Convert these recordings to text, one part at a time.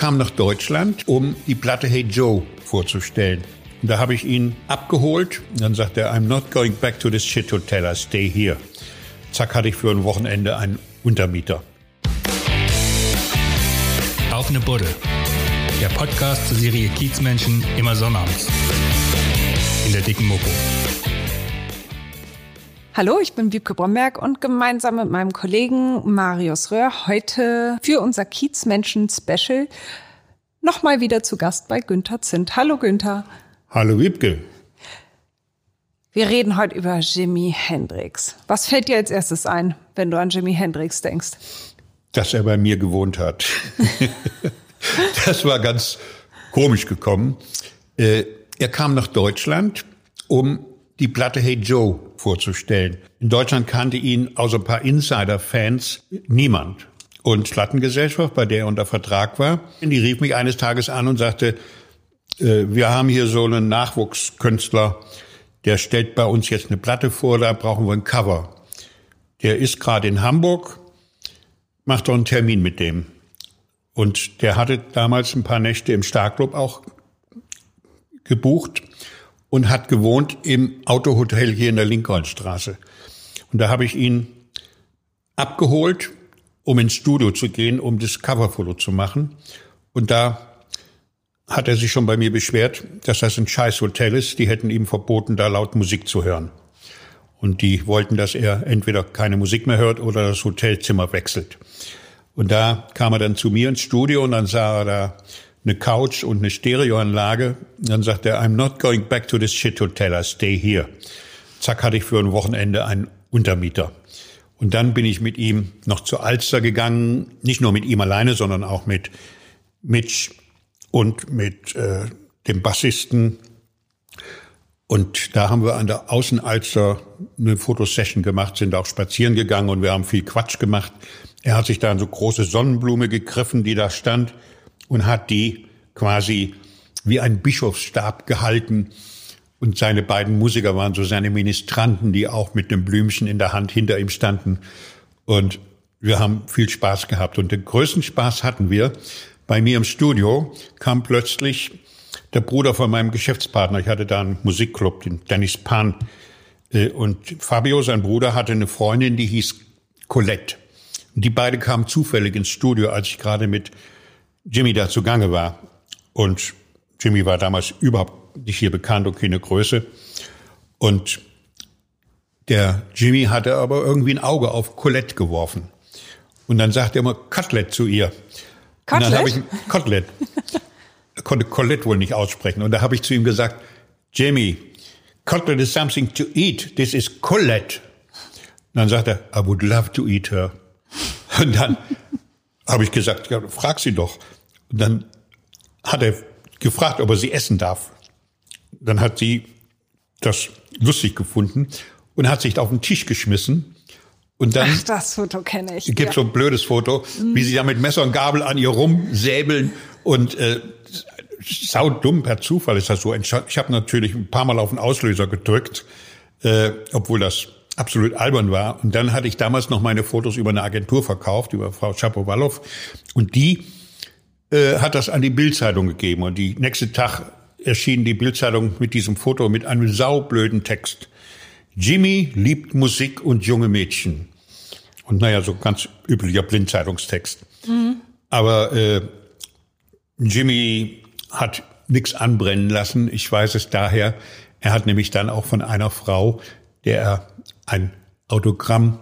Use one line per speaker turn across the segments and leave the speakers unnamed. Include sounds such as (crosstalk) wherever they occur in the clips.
Kam nach Deutschland, um die Platte Hey Joe vorzustellen. Und da habe ich ihn abgeholt. Dann sagte er, I'm not going back to this shit hotel, I stay here. Zack, hatte ich für ein Wochenende einen Untermieter.
Auf eine Buddel. Der Podcast zur Serie Kiezmenschen immer sonnabends. In der dicken Mopo.
Hallo, ich bin Wiebke Bromberg und gemeinsam mit meinem Kollegen Marius Röhr heute für unser Kiezmenschen-Special nochmal wieder zu Gast bei Günther Zint. Hallo Günther.
Hallo Wiebke.
Wir reden heute über Jimi Hendrix. Was fällt dir als erstes ein, wenn du an Jimi Hendrix denkst?
Dass er bei mir gewohnt hat. (laughs) das war ganz komisch gekommen. Äh, er kam nach Deutschland, um die Platte Hey Joe vorzustellen. In Deutschland kannte ihn außer ein paar Insider-Fans niemand. Und Plattengesellschaft, bei der er unter Vertrag war, die rief mich eines Tages an und sagte, äh, wir haben hier so einen Nachwuchskünstler, der stellt bei uns jetzt eine Platte vor, da brauchen wir ein Cover. Der ist gerade in Hamburg, macht doch einen Termin mit dem. Und der hatte damals ein paar Nächte im Starclub auch gebucht und hat gewohnt im Autohotel hier in der Lincolnstraße. Und da habe ich ihn abgeholt, um ins Studio zu gehen, um das Coverfoto zu machen. Und da hat er sich schon bei mir beschwert, dass das ein scheiß Hotel ist. Die hätten ihm verboten, da laut Musik zu hören. Und die wollten, dass er entweder keine Musik mehr hört oder das Hotelzimmer wechselt. Und da kam er dann zu mir ins Studio und dann sah er da eine Couch und eine Stereoanlage. Dann sagt er, I'm not going back to this shit hotel, I stay here. Zack, hatte ich für ein Wochenende einen Untermieter. Und dann bin ich mit ihm noch zur Alster gegangen, nicht nur mit ihm alleine, sondern auch mit Mitch und mit äh, dem Bassisten. Und da haben wir an der Außenalster eine Fotosession gemacht, sind auch spazieren gegangen und wir haben viel Quatsch gemacht. Er hat sich da eine so große Sonnenblume gegriffen, die da stand und hat die quasi wie ein Bischofsstab gehalten. Und seine beiden Musiker waren so seine Ministranten, die auch mit einem Blümchen in der Hand hinter ihm standen. Und wir haben viel Spaß gehabt. Und den größten Spaß hatten wir. Bei mir im Studio kam plötzlich der Bruder von meinem Geschäftspartner. Ich hatte da einen Musikclub, den Dennis Pan. Äh, und Fabio, sein Bruder, hatte eine Freundin, die hieß Colette. Und die beide kamen zufällig ins Studio, als ich gerade mit Jimmy da zugange war. Und Jimmy war damals überhaupt nicht hier bekannt und keine Größe. Und der Jimmy hatte aber irgendwie ein Auge auf Colette geworfen. Und dann sagte er immer Cutlet zu ihr. Cutlet? Und dann habe ich Cutlet. er konnte Colette wohl nicht aussprechen. Und da habe ich zu ihm gesagt, Jimmy, Cutlet is something to eat. This is Colette. Und dann sagt er, I would love to eat her. Und dann habe ich gesagt, ja, frag sie doch. Und dann hat er gefragt, ob er sie essen darf. Dann hat sie das lustig gefunden und hat sich auf den Tisch geschmissen. Und dann
Ach, das Foto kenne ich.
Gibt ja. so ein blödes Foto, mhm. wie sie da mit Messer und Gabel an ihr rumsäbeln und äh, sau dumm per Zufall ist das so. Ich habe natürlich ein paar Mal auf den Auslöser gedrückt, äh, obwohl das absolut albern war. Und dann hatte ich damals noch meine Fotos über eine Agentur verkauft, über Frau Schapowalow. Und die äh, hat das an die Bildzeitung gegeben. Und die nächste Tag erschien die Bildzeitung mit diesem Foto mit einem saublöden Text. Jimmy liebt Musik und junge Mädchen. Und naja, so ganz üblicher Blindzeitungstext. Mhm. Aber äh, Jimmy hat nichts anbrennen lassen. Ich weiß es daher. Er hat nämlich dann auch von einer Frau, der er ein Autogramm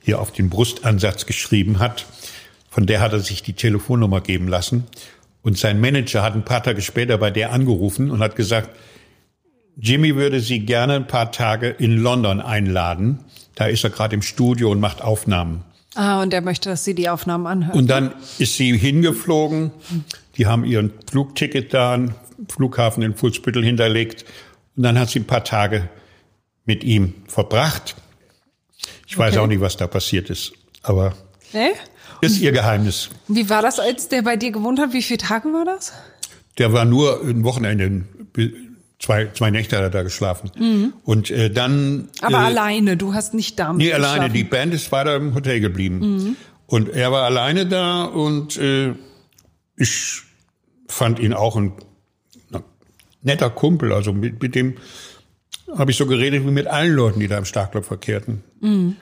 hier auf den Brustansatz geschrieben hat. Von der hat er sich die Telefonnummer geben lassen. Und sein Manager hat ein paar Tage später bei der angerufen und hat gesagt, Jimmy würde sie gerne ein paar Tage in London einladen. Da ist er gerade im Studio und macht Aufnahmen.
Ah, und er möchte, dass sie die Aufnahmen anhört.
Und dann ist sie hingeflogen. Die haben ihren Flugticket da am Flughafen in Fußbüttel hinterlegt. Und dann hat sie ein paar Tage mit ihm verbracht. Ich okay. weiß auch nicht, was da passiert ist, aber nee? Ist ihr Geheimnis.
Wie war das, als der bei dir gewohnt hat? Wie viele Tage war das?
Der war nur ein Wochenende, zwei, zwei Nächte hat er da geschlafen. Mhm. Und äh, dann.
Aber äh, alleine, du hast nicht da
Nee, alleine. Geschlafen. Die Band ist weiter im Hotel geblieben. Mhm. Und er war alleine da und äh, ich fand ihn auch ein netter Kumpel. Also mit, mit dem habe ich so geredet wie mit allen Leuten, die da im Startclub verkehrten. Mhm.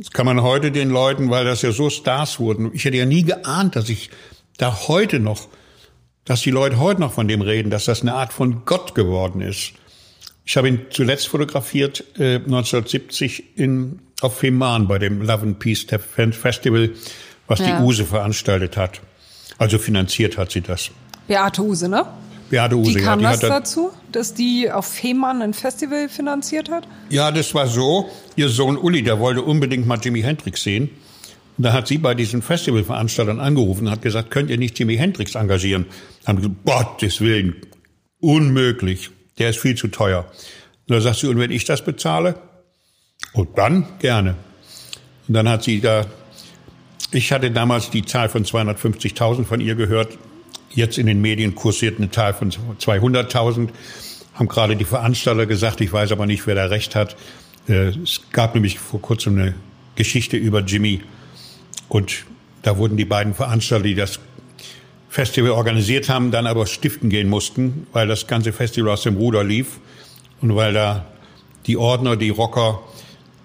Das kann man heute den Leuten, weil das ja so Stars wurden. Ich hätte ja nie geahnt, dass ich da heute noch, dass die Leute heute noch von dem reden, dass das eine Art von Gott geworden ist. Ich habe ihn zuletzt fotografiert äh, 1970 in, auf Fehmarn bei dem Love and Peace Festival, was ja. die USE veranstaltet hat. Also finanziert hat sie das.
Beate Use, ne?
Beate Use,
Wie kam
ja,
das dazu, dass die auf Fehmarn ein Festival finanziert hat?
Ja, das war so. Ihr Sohn Uli, der wollte unbedingt mal Jimi Hendrix sehen. Und da hat sie bei diesen Festivalveranstaltern angerufen und hat gesagt, könnt ihr nicht Jimi Hendrix engagieren? Haben gesagt, Gottes Willen, unmöglich. Der ist viel zu teuer. Und da sagt sie, und wenn ich das bezahle? Und dann gerne. Und dann hat sie da, ich hatte damals die Zahl von 250.000 von ihr gehört. Jetzt in den Medien kursiert eine Zahl von 200.000. Haben gerade die Veranstalter gesagt, ich weiß aber nicht, wer da recht hat. Äh, es gab nämlich vor kurzem eine Geschichte über Jimmy. Und da wurden die beiden Veranstalter, die das Festival organisiert haben, dann aber stiften gehen mussten, weil das ganze Festival aus dem Ruder lief und weil da die Ordner, die Rocker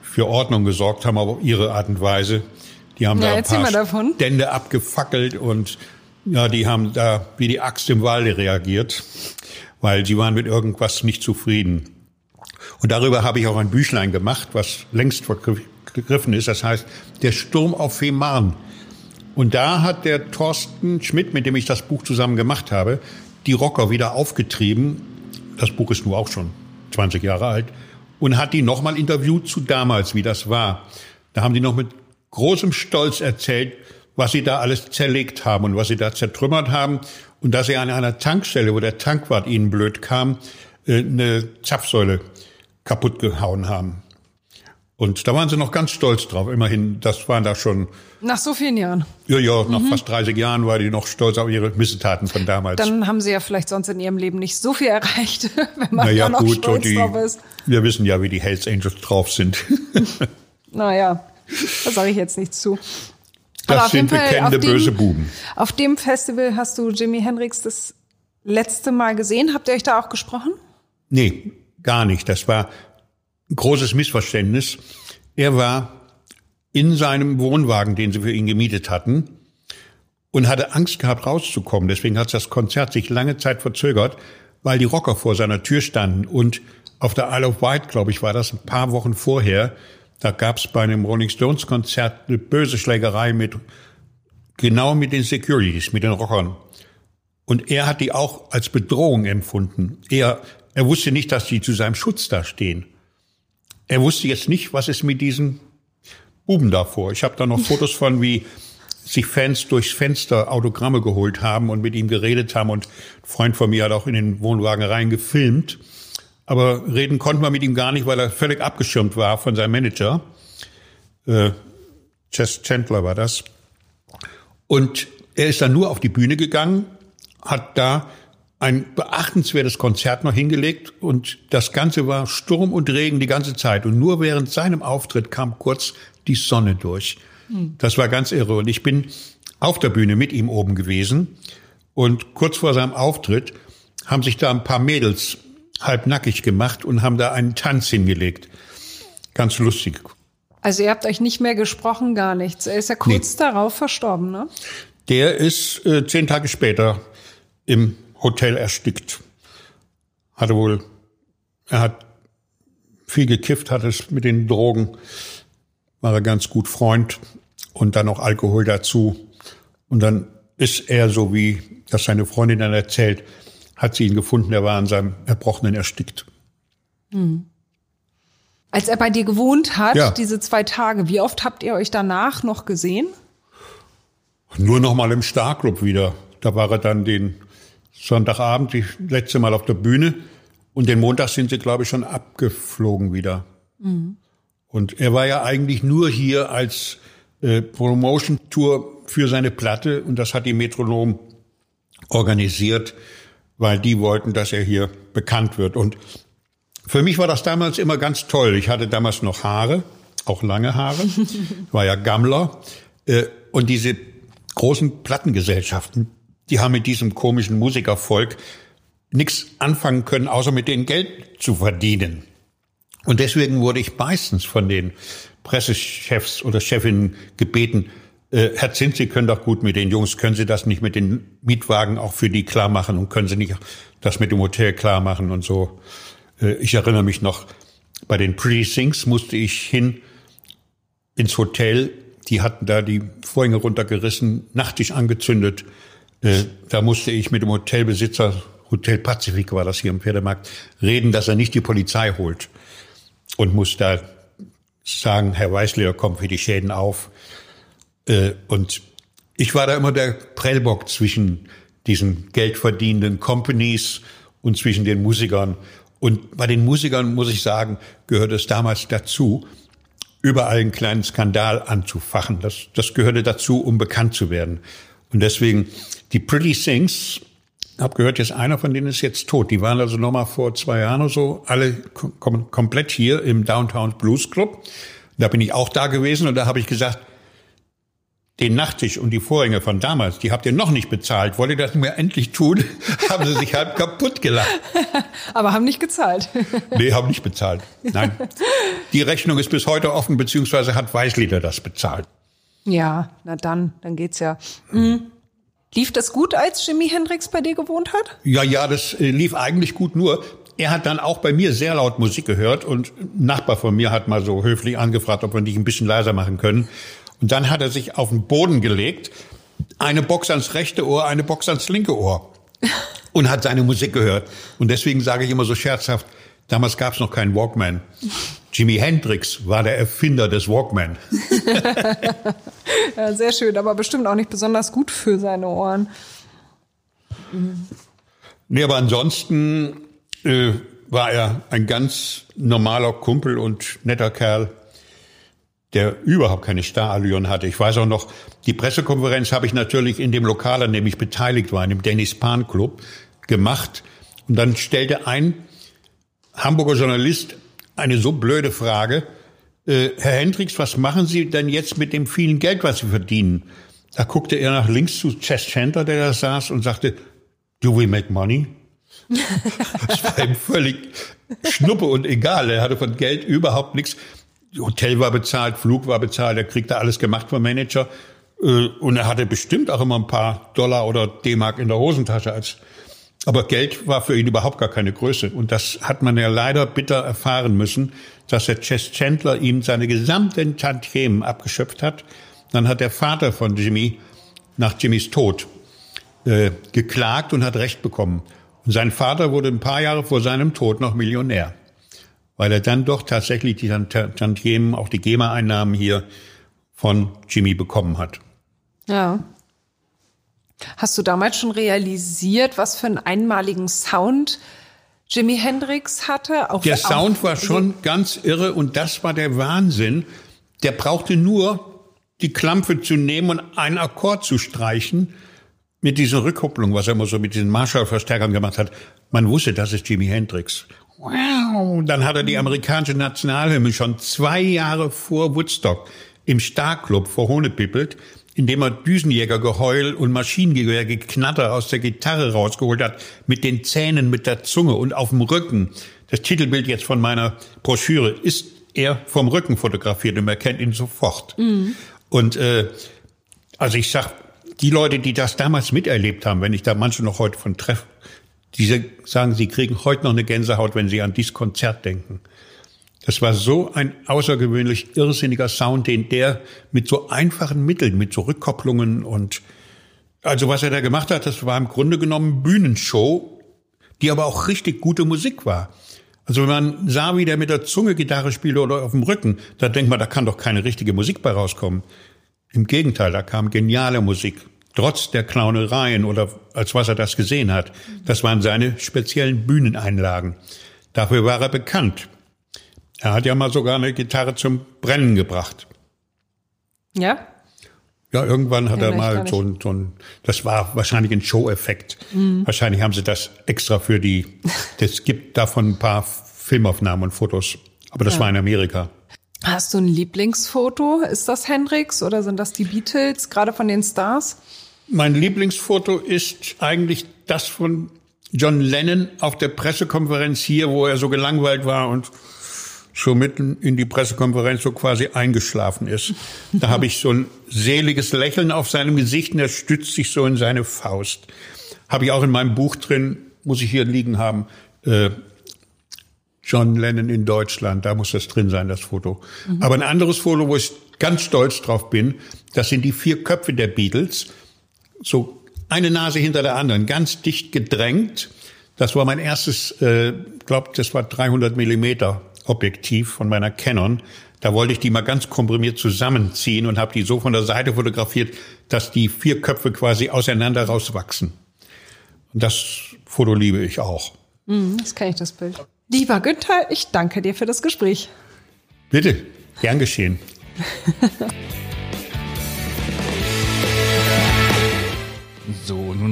für Ordnung gesorgt haben auf ihre Art und Weise. Die haben ja, da ein paar Stände abgefackelt und ja, die haben da wie die Axt im Walde reagiert, weil sie waren mit irgendwas nicht zufrieden. Und darüber habe ich auch ein Büchlein gemacht, was längst vergriffen ist. Das heißt, der Sturm auf Fehmarn. Und da hat der Thorsten Schmidt, mit dem ich das Buch zusammen gemacht habe, die Rocker wieder aufgetrieben. Das Buch ist nur auch schon 20 Jahre alt. Und hat die nochmal interviewt zu damals, wie das war. Da haben die noch mit großem Stolz erzählt, was sie da alles zerlegt haben und was sie da zertrümmert haben und dass sie an einer Tankstelle, wo der Tankwart ihnen blöd kam, äh, eine Zapfsäule kaputt gehauen haben. Und da waren sie noch ganz stolz drauf. Immerhin, das waren da schon.
Nach so vielen Jahren.
Ja, ja, nach mhm. fast 30 Jahren war die noch stolz auf ihre Missetaten von damals.
Dann haben sie ja vielleicht sonst in ihrem Leben nicht so viel erreicht, (laughs) wenn man naja, da noch gut, stolz
die,
drauf ist.
Wir wissen ja, wie die Hells Angels drauf sind. (laughs)
naja, da sage ich jetzt nichts zu.
Das Aber sind bekennende böse Buben.
Auf dem Festival hast du Jimi Hendrix das letzte Mal gesehen. Habt ihr euch da auch gesprochen?
Nee, gar nicht. Das war großes Missverständnis. Er war in seinem Wohnwagen, den sie für ihn gemietet hatten, und hatte Angst gehabt, rauszukommen. Deswegen hat das Konzert sich lange Zeit verzögert, weil die Rocker vor seiner Tür standen. Und auf der Isle of Wight, glaube ich, war das ein paar Wochen vorher, da gab es bei einem Rolling Stones Konzert eine böse Schlägerei mit, genau mit den Securities, mit den Rockern. Und er hat die auch als Bedrohung empfunden. Er, er wusste nicht, dass die zu seinem Schutz da stehen. Er wusste jetzt nicht, was ist mit diesen Buben da vor. Ich habe da noch Fotos von, wie sich Fans durchs Fenster Autogramme geholt haben und mit ihm geredet haben. Und ein Freund von mir hat auch in den Wohnwagen rein gefilmt. Aber reden konnten wir mit ihm gar nicht, weil er völlig abgeschirmt war von seinem Manager. Äh, Chess Chandler war das. Und er ist dann nur auf die Bühne gegangen, hat da ein beachtenswertes Konzert noch hingelegt und das Ganze war Sturm und Regen die ganze Zeit und nur während seinem Auftritt kam kurz die Sonne durch. Hm. Das war ganz irre und ich bin auf der Bühne mit ihm oben gewesen und kurz vor seinem Auftritt haben sich da ein paar Mädels halbnackig gemacht und haben da einen Tanz hingelegt. Ganz lustig.
Also ihr habt euch nicht mehr gesprochen, gar nichts. Er ist ja kurz nee. darauf verstorben, ne?
Der ist äh, zehn Tage später im Hotel erstickt. Hatte wohl, er hat viel gekifft, hat es mit den Drogen, war er ganz gut Freund und dann noch Alkohol dazu. Und dann ist er, so wie das seine Freundin dann erzählt, hat sie ihn gefunden, er war an seinem Erbrochenen erstickt.
Hm. Als er bei dir gewohnt hat, ja. diese zwei Tage, wie oft habt ihr euch danach noch gesehen?
Nur noch mal im Starclub wieder. Da war er dann den Sonntagabend, die letzte Mal auf der Bühne. Und den Montag sind sie, glaube ich, schon abgeflogen wieder. Mhm. Und er war ja eigentlich nur hier als äh, Promotion-Tour für seine Platte. Und das hat die Metronom organisiert, weil die wollten, dass er hier bekannt wird. Und für mich war das damals immer ganz toll. Ich hatte damals noch Haare, auch lange Haare, (laughs) war ja Gammler. Äh, und diese großen Plattengesellschaften, die haben mit diesem komischen Musikervolk nichts anfangen können, außer mit denen Geld zu verdienen. Und deswegen wurde ich meistens von den Pressechefs oder Chefinnen gebeten, äh, Herr Zins, Sie können doch gut mit den Jungs, können Sie das nicht mit den Mietwagen auch für die klar machen und können Sie nicht das mit dem Hotel klar machen und so. Äh, ich erinnere mich noch, bei den Precincts musste ich hin ins Hotel. Die hatten da die Vorhänge runtergerissen, Nachttisch angezündet. Äh, da musste ich mit dem Hotelbesitzer, Hotel Pazifik war das hier im Pferdemarkt, reden, dass er nicht die Polizei holt. Und muss da sagen, Herr Weißleder kommt für die Schäden auf. Äh, und ich war da immer der Prellbock zwischen diesen geldverdienenden Companies und zwischen den Musikern. Und bei den Musikern, muss ich sagen, gehörte es damals dazu, überall einen kleinen Skandal anzufachen. Das, das gehörte dazu, um bekannt zu werden. Und deswegen, die Pretty Things, hab gehört, jetzt einer von denen ist jetzt tot. Die waren also nochmal vor zwei Jahren oder so alle kom komplett hier im Downtown Blues Club. Da bin ich auch da gewesen und da habe ich gesagt, den Nachttisch und die Vorhänge von damals, die habt ihr noch nicht bezahlt. Wollt ihr das mir endlich tun? (laughs) haben sie sich halb kaputt gelacht. (laughs)
Aber haben nicht gezahlt. (laughs)
nee, haben nicht bezahlt. Nein. Die Rechnung ist bis heute offen, beziehungsweise hat Weißlieder das bezahlt.
Ja, na dann, dann geht's ja. Mhm. Lief das gut, als Jimi Hendrix bei dir gewohnt hat?
Ja, ja, das äh, lief eigentlich gut, nur er hat dann auch bei mir sehr laut Musik gehört und ein Nachbar von mir hat mal so höflich angefragt, ob wir nicht ein bisschen leiser machen können. Und dann hat er sich auf den Boden gelegt, eine Box ans rechte Ohr, eine Box ans linke Ohr (laughs) und hat seine Musik gehört. Und deswegen sage ich immer so scherzhaft, damals gab es noch keinen Walkman. Jimi Hendrix war der Erfinder des Walkman. (laughs)
ja, sehr schön, aber bestimmt auch nicht besonders gut für seine Ohren.
Mhm. Nee, aber ansonsten äh, war er ein ganz normaler Kumpel und netter Kerl der überhaupt keine Starallüren hatte. Ich weiß auch noch, die Pressekonferenz habe ich natürlich in dem Lokal, an dem ich beteiligt war, in dem Dennis Pan Club, gemacht. Und dann stellte ein Hamburger Journalist eine so blöde Frage, äh, Herr Hendricks, was machen Sie denn jetzt mit dem vielen Geld, was Sie verdienen? Da guckte er nach links zu Chess Chandler, der da saß, und sagte, do we make money? (laughs) das war ihm völlig schnuppe und egal. Er hatte von Geld überhaupt nichts. Hotel war bezahlt, Flug war bezahlt, er kriegte alles gemacht vom Manager. Äh, und er hatte bestimmt auch immer ein paar Dollar oder D-Mark in der Hosentasche als, aber Geld war für ihn überhaupt gar keine Größe. Und das hat man ja leider bitter erfahren müssen, dass der Chess Chandler ihm seine gesamten Tantiemen abgeschöpft hat. Dann hat der Vater von Jimmy nach Jimmys Tod äh, geklagt und hat Recht bekommen. Und sein Vater wurde ein paar Jahre vor seinem Tod noch Millionär weil er dann doch tatsächlich die Tantiemen, auch die GEMA-Einnahmen hier von Jimmy bekommen hat.
Ja. Hast du damals schon realisiert, was für einen einmaligen Sound Jimi Hendrix hatte?
Auch, der Sound war schon ganz irre und das war der Wahnsinn. Der brauchte nur die Klampe zu nehmen und einen Akkord zu streichen mit dieser Rückkopplung, was er immer so mit diesen Marshall-Verstärkern gemacht hat. Man wusste, das ist Jimi Hendrix. Dann hat er die amerikanische Nationalhymne schon zwei Jahre vor Woodstock im Starclub vor verhohnepippelt, indem er Düsenjägergeheul und Maschinengewehrgeknatter aus der Gitarre rausgeholt hat, mit den Zähnen, mit der Zunge und auf dem Rücken. Das Titelbild jetzt von meiner Broschüre ist er vom Rücken fotografiert und man kennt ihn sofort. Mhm. Und äh, also ich sag, die Leute, die das damals miterlebt haben, wenn ich da manche noch heute von treffe, die sagen, sie kriegen heute noch eine Gänsehaut, wenn sie an dieses Konzert denken. Das war so ein außergewöhnlich irrsinniger Sound, den der mit so einfachen Mitteln, mit so Rückkopplungen und also was er da gemacht hat, das war im Grunde genommen Bühnenshow, die aber auch richtig gute Musik war. Also wenn man sah, wie der mit der Zunge Gitarre spielte oder auf dem Rücken, da denkt man, da kann doch keine richtige Musik bei rauskommen. Im Gegenteil, da kam geniale Musik trotz der Clownereien oder als was er das gesehen hat. Das waren seine speziellen Bühneneinlagen. Dafür war er bekannt. Er hat ja mal sogar eine Gitarre zum Brennen gebracht.
Ja?
Ja, irgendwann hat ja, er mal so ein, so ein, das war wahrscheinlich ein Show-Effekt. Mhm. Wahrscheinlich haben sie das extra für die, (laughs) es gibt davon ein paar Filmaufnahmen und Fotos. Aber das ja. war in Amerika.
Hast du ein Lieblingsfoto? Ist das Hendrix oder sind das die Beatles, gerade von den Stars?
Mein Lieblingsfoto ist eigentlich das von John Lennon auf der Pressekonferenz hier, wo er so gelangweilt war und schon mitten in die Pressekonferenz so quasi eingeschlafen ist. Da habe ich so ein seliges Lächeln auf seinem Gesicht und er stützt sich so in seine Faust. Habe ich auch in meinem Buch drin, muss ich hier liegen haben, äh, John Lennon in Deutschland, da muss das drin sein, das Foto. Mhm. Aber ein anderes Foto, wo ich ganz stolz drauf bin, das sind die vier Köpfe der Beatles, so eine Nase hinter der anderen, ganz dicht gedrängt. Das war mein erstes, äh, glaube das war 300 Millimeter Objektiv von meiner Canon. Da wollte ich die mal ganz komprimiert zusammenziehen und habe die so von der Seite fotografiert, dass die vier Köpfe quasi auseinander rauswachsen. Und das Foto liebe ich auch.
Mhm, das kenne ich, das Bild. Lieber Günther, ich danke dir für das Gespräch.
Bitte, gern geschehen. (laughs)